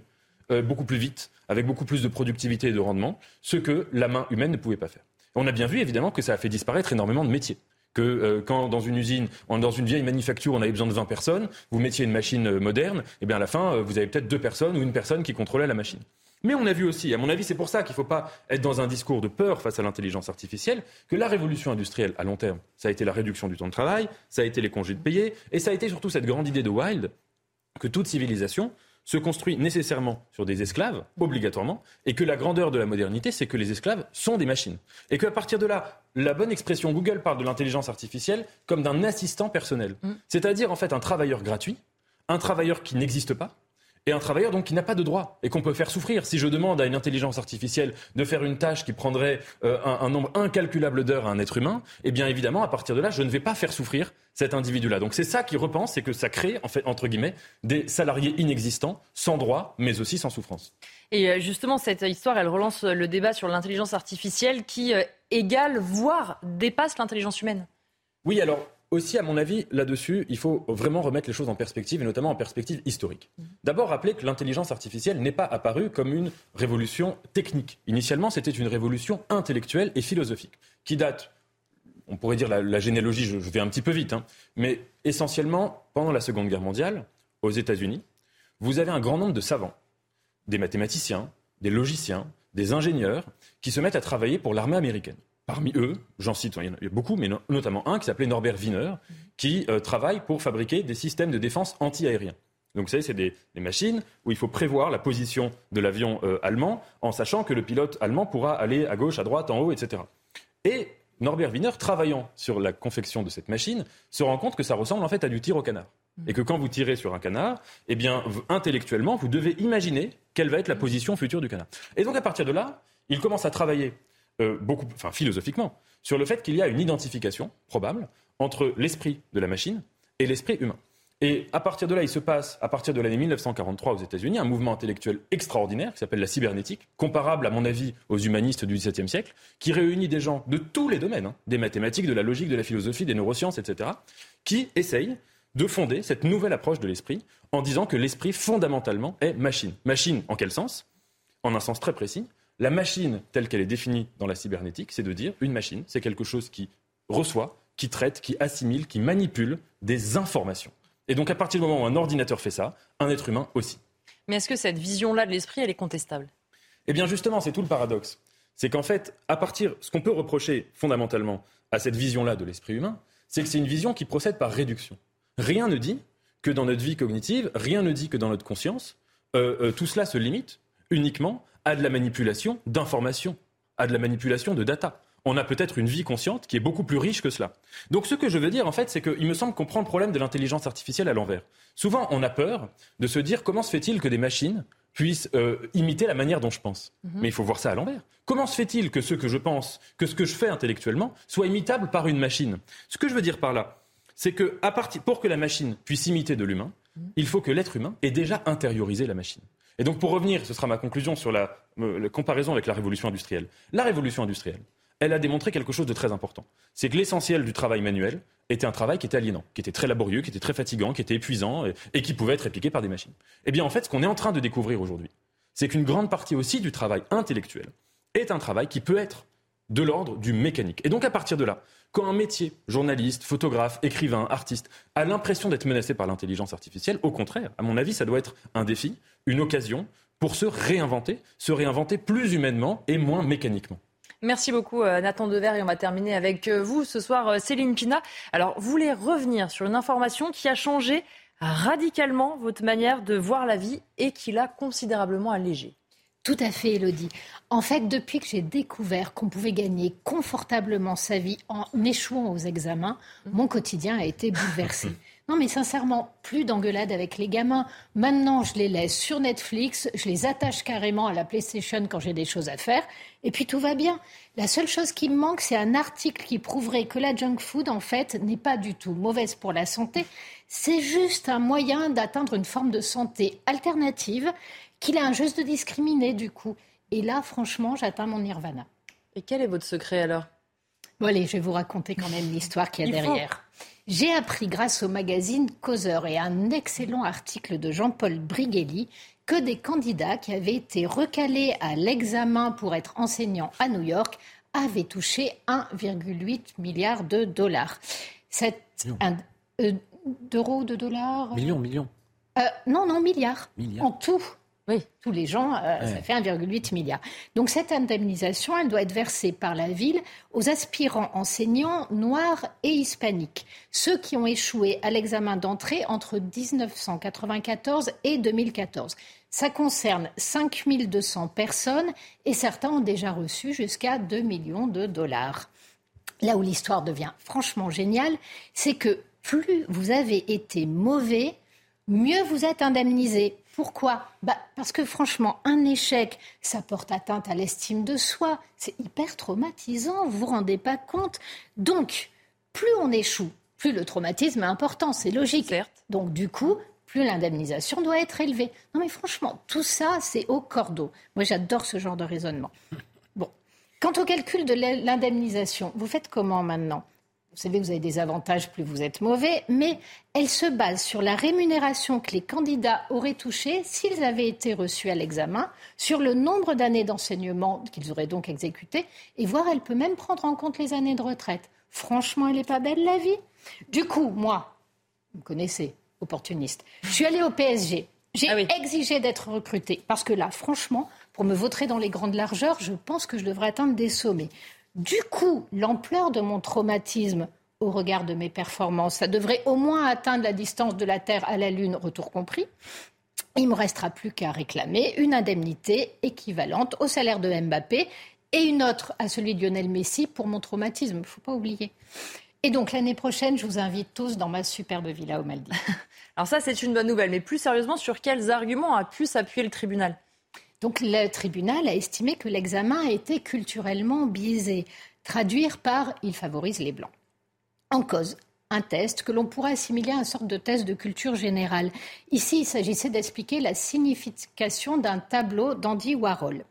euh, beaucoup plus vite, avec beaucoup plus de productivité et de rendement, ce que la main humaine ne pouvait pas faire. On a bien vu évidemment que ça a fait disparaître énormément de métiers que euh, quand dans une usine, dans une vieille manufacture, on avait besoin de 20 personnes, vous mettiez une machine euh, moderne, et eh bien à la fin, vous avez peut-être deux personnes ou une personne qui contrôlait la machine. Mais on a vu aussi, à mon avis, c'est pour ça qu'il ne faut pas être dans un discours de peur face à l'intelligence artificielle, que la révolution industrielle à long terme, ça a été la réduction du temps de travail, ça a été les congés de payer, et ça a été surtout cette grande idée de Wilde que toute civilisation se construit nécessairement sur des esclaves, obligatoirement, et que la grandeur de la modernité, c'est que les esclaves sont des machines. Et qu'à partir de là, la bonne expression, Google parle de l'intelligence artificielle comme d'un assistant personnel. Mm. C'est-à-dire, en fait, un travailleur gratuit, un travailleur qui n'existe pas, et un travailleur donc qui n'a pas de droit et qu'on peut faire souffrir. Si je demande à une intelligence artificielle de faire une tâche qui prendrait euh, un, nombre incalculable d'heures à un être humain, eh bien évidemment, à partir de là, je ne vais pas faire souffrir cet individu-là. Donc c'est ça qui repense, c'est que ça crée, en fait, entre guillemets, des salariés inexistants, sans droit, mais aussi sans souffrance. Et euh, justement, cette histoire, elle relance le débat sur l'intelligence artificielle qui euh, égale, voire dépasse l'intelligence humaine. Oui, alors aussi, à mon avis, là-dessus, il faut vraiment remettre les choses en perspective, et notamment en perspective historique. D'abord, rappeler que l'intelligence artificielle n'est pas apparue comme une révolution technique. Initialement, c'était une révolution intellectuelle et philosophique, qui date, on pourrait dire la, généalogie, je, vais un petit peu vite, hein, mais essentiellement, pendant la Seconde Guerre mondiale, aux États-Unis, vous avez un grand nombre de savants, des mathématiciens, des logiciens, des ingénieurs, qui se mettent à travailler pour l'armée américaine. Parmi eux, j'en cite, il y en a beaucoup, mais notamment un qui s'appelait Norbert Wiener, qui euh, travaille pour fabriquer des systèmes de défense anti-aériens. Donc, vous savez, c'est des, machines où il faut prévoir la position de l'avion euh, allemand en sachant que le pilote allemand pourra aller à gauche, à droite, en haut, etc. Et Norbert Wiener, travaillant sur la confection de cette machine, se rend compte que ça ressemble en fait à du tir au canard. Et que quand vous tirez sur un canard, eh bien, intellectuellement, vous devez imaginer quelle va être la position future du canard. Et donc, à partir de là, il commence à travailler euh, beaucoup, enfin philosophiquement, sur le fait qu'il y a une identification probable entre l'esprit de la machine et l'esprit humain. Et à partir de là, il se passe, à partir de l'année 1943 aux États-Unis, un mouvement intellectuel extraordinaire qui s'appelle la cybernétique, comparable, à mon avis, aux humanistes du XVIIe siècle, qui réunit des gens de tous les domaines, hein, des mathématiques, de la logique, de la philosophie, des neurosciences, etc., qui essayent de fonder cette nouvelle approche de l'esprit en disant que l'esprit, fondamentalement, est machine. Machine, en quel sens? En un sens très précis, la machine, telle qu'elle est définie dans la cybernétique, c'est de dire une machine, c'est quelque chose qui reçoit, qui traite, qui assimile, qui manipule des informations. Et donc à partir du moment où un ordinateur fait ça, un être humain aussi. Mais est-ce que cette vision-là de l'esprit, elle est contestable? Eh bien justement, c'est tout le paradoxe. C'est qu'en fait, à partir, ce qu'on peut reprocher fondamentalement à cette vision-là de l'esprit humain, c'est que c'est une vision qui procède par réduction. Rien ne dit que dans notre vie cognitive, rien ne dit que dans notre conscience, euh, euh, tout cela se limite uniquement à de la manipulation d'informations, à de la manipulation de data. On a peut-être une vie consciente qui est beaucoup plus riche que cela. Donc ce que je veux dire, en fait, c'est qu'il me semble qu'on prend le problème de l'intelligence artificielle à l'envers. Souvent, on a peur de se dire comment se fait-il que des machines puissent euh, imiter la manière dont je pense? Mhm. Mais il faut voir ça à l'envers. Comment se fait-il que ce que je pense, que ce que je fais intellectuellement, soit imitable par une machine? Ce que je veux dire par là, c'est que pour que la machine puisse imiter de l'humain, mhm. il faut que l'être humain ait déjà intériorisé la machine. Et donc, pour revenir, ce sera ma conclusion sur la, comparaison avec la révolution industrielle. La révolution industrielle, elle a démontré quelque chose de très important. C'est que l'essentiel du travail manuel était un travail qui était aliénant, qui était très laborieux, qui était très fatigant, qui était épuisant et, qui pouvait être répliqué par des machines. Eh bien, en fait, ce qu'on est en train de découvrir aujourd'hui, c'est qu'une grande partie aussi du travail intellectuel est un travail qui peut être de l'ordre du mécanique. Et donc, à partir de là, quand un métier, journaliste, photographe, écrivain, artiste, a l'impression d'être menacé par l'intelligence artificielle, au contraire, à mon avis, ça doit être un défi, une occasion pour se réinventer, se réinventer plus humainement et moins mécaniquement. Merci beaucoup euh, Nathan Dever et on va terminer avec euh, vous ce soir euh, Céline Pina. Alors vous voulez revenir sur une information qui a changé radicalement votre manière de voir la vie et qui l'a considérablement allégée. Tout à fait, Elodie. En fait, depuis que j'ai découvert qu'on pouvait gagner confortablement sa vie en échouant aux examens, mon quotidien a été bouleversé. Non, mais sincèrement, plus d'engueulade avec les gamins. Maintenant, je les laisse sur Netflix, je les attache carrément à la PlayStation quand j'ai des choses à faire, et puis tout va bien. La seule chose qui me manque, c'est un article qui prouverait que la junk food, en fait, n'est pas du tout mauvaise pour la santé. C'est juste un moyen d'atteindre une forme de santé alternative qu'il a un juste de discriminer, du coup. Et là, franchement, j'atteins mon nirvana. Et quel est votre secret alors? Bon, allez, je vais vous raconter quand même l'histoire qu'il y a derrière. J'ai appris grâce au magazine Causeur et un excellent article de Jean-Paul Brighelli que des candidats qui avaient été recalés à l'examen pour être enseignants à New York avaient touché 1,8 milliard de dollars. C'est un euh, d'euros, de dollars? Millions, millions. Euh, non, non, milliards. milliards. En tout. Oui, tous les gens, euh, ça fait 1,8 milliard. Donc cette indemnisation, elle doit être versée par la ville aux aspirants enseignants noirs et hispaniques, ceux qui ont échoué à l'examen d'entrée entre 1994 et 2014. Ça concerne 5200 personnes et certains ont déjà reçu jusqu'à 2 millions de dollars. Là où l'histoire devient franchement géniale, c'est que plus vous avez été mauvais, mieux vous êtes indemnisé. Pourquoi? Bah, Parce que franchement, un échec, ça porte atteinte à l'estime de soi. C'est hyper traumatisant, vous vous rendez pas compte. Donc, plus on échoue, plus le traumatisme est important, c'est logique. Donc, du coup, plus l'indemnisation doit être élevée. Non, mais franchement, tout ça, c'est au cordeau. Moi, j'adore ce genre de raisonnement. Bon. Quant au calcul de l'indemnisation, vous faites comment maintenant? Vous savez, vous avez des avantages, plus vous êtes mauvais, mais elle se base sur la rémunération que les candidats auraient touchée s'ils avaient été reçus à l'examen, sur le nombre d'années d'enseignement qu'ils auraient donc exécuté, et voire elle peut même prendre en compte les années de retraite. Franchement, elle n'est pas belle la vie? Du coup, moi, vous me connaissez, opportuniste, je suis allée au PSG. J'ai ah exigé d'être recrutée parce que là, franchement, pour me voter dans les grandes largeurs, je pense que je devrais atteindre des sommets. Du coup, l'ampleur de mon traumatisme au regard de mes performances, ça devrait au moins atteindre la distance de la Terre à la Lune, retour compris. Il me restera plus qu'à réclamer une indemnité équivalente au salaire de Mbappé et une autre à celui de Lionel Messi pour mon traumatisme. Il ne faut pas oublier. Et donc l'année prochaine, je vous invite tous dans ma superbe villa au Maldives. Alors ça, c'est une bonne nouvelle. Mais plus sérieusement, sur quels arguments a pu s'appuyer le tribunal? Donc le tribunal a estimé que l'examen a été culturellement biaisé. Traduire par il favorise les blancs. En cause, un test que l'on pourrait assimiler à une sorte de test de culture générale. Ici, il s'agissait d'expliquer la signification d'un tableau d'Andy Warhol.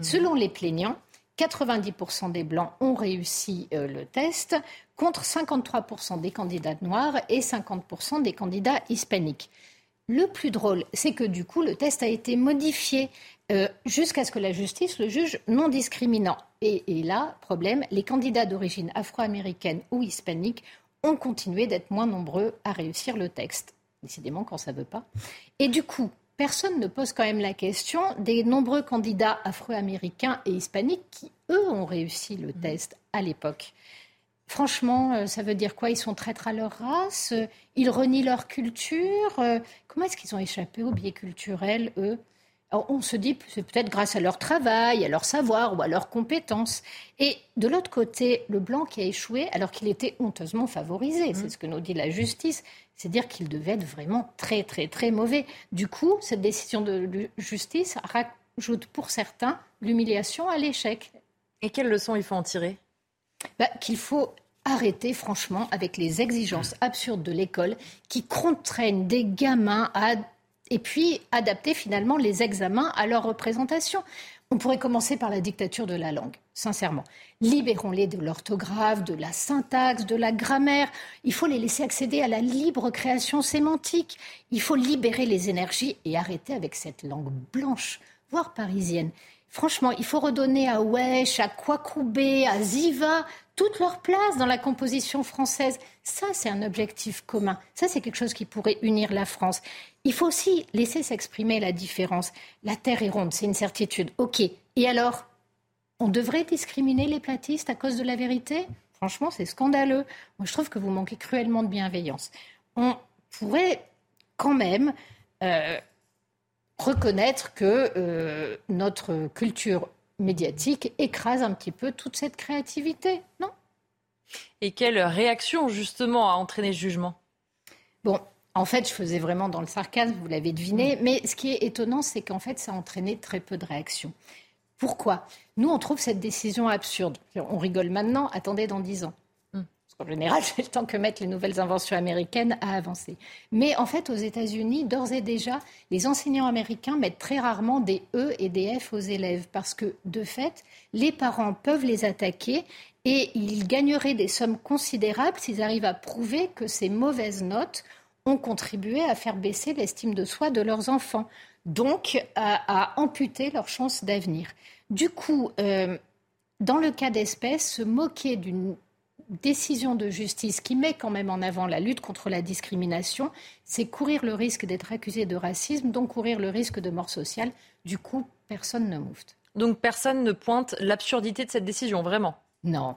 Mmh. Selon les plaignants, 90% des Blancs ont réussi euh, le test, contre 53% des candidats noirs et 50% des candidats hispaniques. Le plus drôle, c'est que du coup, le test a été modifié euh, jusqu'à ce que la justice le juge non discriminant. Et, là, problème, les candidats d'origine afro-américaine ou hispanique ont continué d'être moins nombreux à réussir le texte. Décidément, quand ça ne veut pas. Et du coup, personne ne pose quand même la question des nombreux candidats afro-américains et hispaniques qui, eux, ont réussi le test à l'époque. Franchement, euh, ça veut dire quoi? Ils sont traîtres à leur race? Ils renient leur culture? Euh, Comment est-ce qu'ils ont échappé au biais culturel, eux? On se dit c'est peut-être grâce à leur travail, à leur savoir ou à leurs compétences. Et de l'autre côté, le blanc qui a échoué alors qu'il était honteusement favorisé, c'est mmh. ce que nous dit la justice, c'est dire qu'il devait être vraiment très très très mauvais. Du coup, cette décision de justice rajoute pour certains l'humiliation à l'échec. Et quelles leçons il faut en tirer? Bah, Qu'il faut arrêter franchement avec les exigences absurdes de l'école qui contraignent des gamins à et puis adapter finalement les examens à leur représentation. On pourrait commencer par la dictature de la langue, sincèrement. Libérons-les de l'orthographe, de la syntaxe, de la grammaire. Il faut les laisser accéder à la libre création sémantique. Il faut libérer les énergies et arrêter avec cette langue blanche, voire parisienne. Franchement, il faut redonner à Wesh, à Kwakubé, à Ziva toute leur place dans la composition française. Ça, c'est un objectif commun. Ça, c'est quelque chose qui pourrait unir la France. Il faut aussi laisser s'exprimer la différence. La Terre est ronde, c'est une certitude. OK. Et alors On devrait discriminer les platistes à cause de la vérité? Franchement, c'est scandaleux. Moi, je trouve que vous manquez cruellement de bienveillance. On pourrait quand même euh, reconnaître que euh, notre culture médiatique écrase un petit peu toute cette créativité, non? Et quelle réaction justement a entraîné ce jugement? Bon, en fait, je faisais vraiment dans le sarcasme, vous l'avez deviné, mais ce qui est étonnant, c'est qu'en fait, ça a entraîné très peu de réactions. Pourquoi? Nous, on trouve cette décision absurde. On rigole maintenant, attendez dans dix ans. En général, c'est le temps que mettent les nouvelles inventions américaines à avancer. Mais en fait, aux États-Unis, d'ores et déjà, les enseignants américains mettent très rarement des E et des F aux élèves parce que, de fait, les parents peuvent les attaquer et ils gagneraient des sommes considérables s'ils arrivent à prouver que ces mauvaises notes ont contribué à faire baisser l'estime de soi de leurs enfants, donc à, amputer leurs chances d'avenir. Du coup, euh, dans le cas d'espèce, se moquer d'une décision de justice qui met quand même en avant la lutte contre la discrimination, c'est courir le risque d'être accusé de racisme, donc courir le risque de mort sociale. Du coup, personne ne moufte. Donc personne ne pointe l'absurdité de cette décision, vraiment? Non,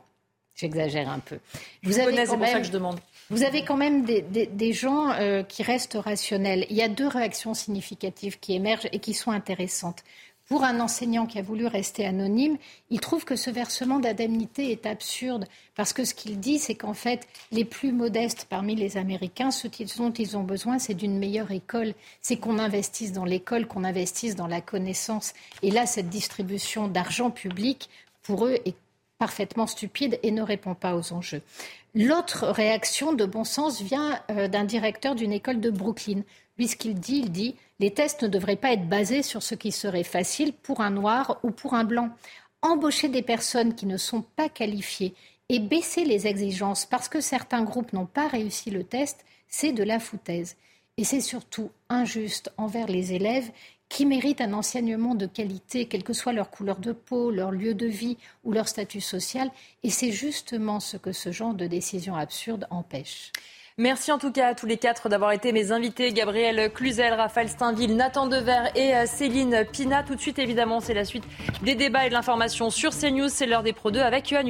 j'exagère un peu. Vous avez ça que je demande. Vous avez quand même des, gens euh, qui restent rationnels. Il y a deux réactions significatives qui émergent et qui sont intéressantes. Pour un enseignant qui a voulu rester anonyme, il trouve que ce versement d'indemnité est absurde parce que ce qu'il dit, c'est qu'en fait, les plus modestes parmi les Américains, ce dont ils ont besoin, c'est d'une meilleure école. C'est qu'on investisse dans l'école, qu'on investisse dans la connaissance. Et là, cette distribution d'argent public, pour eux, est parfaitement stupide et ne répond pas aux enjeux. L'autre réaction de bon sens vient euh, d'un directeur d'une école de Brooklyn. Lui, ce qu'il dit, il dit les tests ne devraient pas être basés sur ce qui serait facile pour un noir ou pour un blanc. Embaucher des personnes qui ne sont pas qualifiées Et baisser les exigences parce que certains groupes n'ont pas réussi le test, c'est de la foutaise. Et c'est surtout injuste envers les élèves qui méritent un enseignement de qualité, quelle que soit leur couleur de peau, leur lieu de vie ou leur statut social. Et c'est justement ce que ce genre de décision absurde empêche. Merci en tout cas à tous les quatre d'avoir été mes invités. Gabriel Cluzel, Raphaël Steinville, Nathan Dever et euh, Céline Pina. Tout de suite, évidemment, c'est la suite des débats et de l'information sur CNews. C'est l'heure des Pro 2 avec Yohann.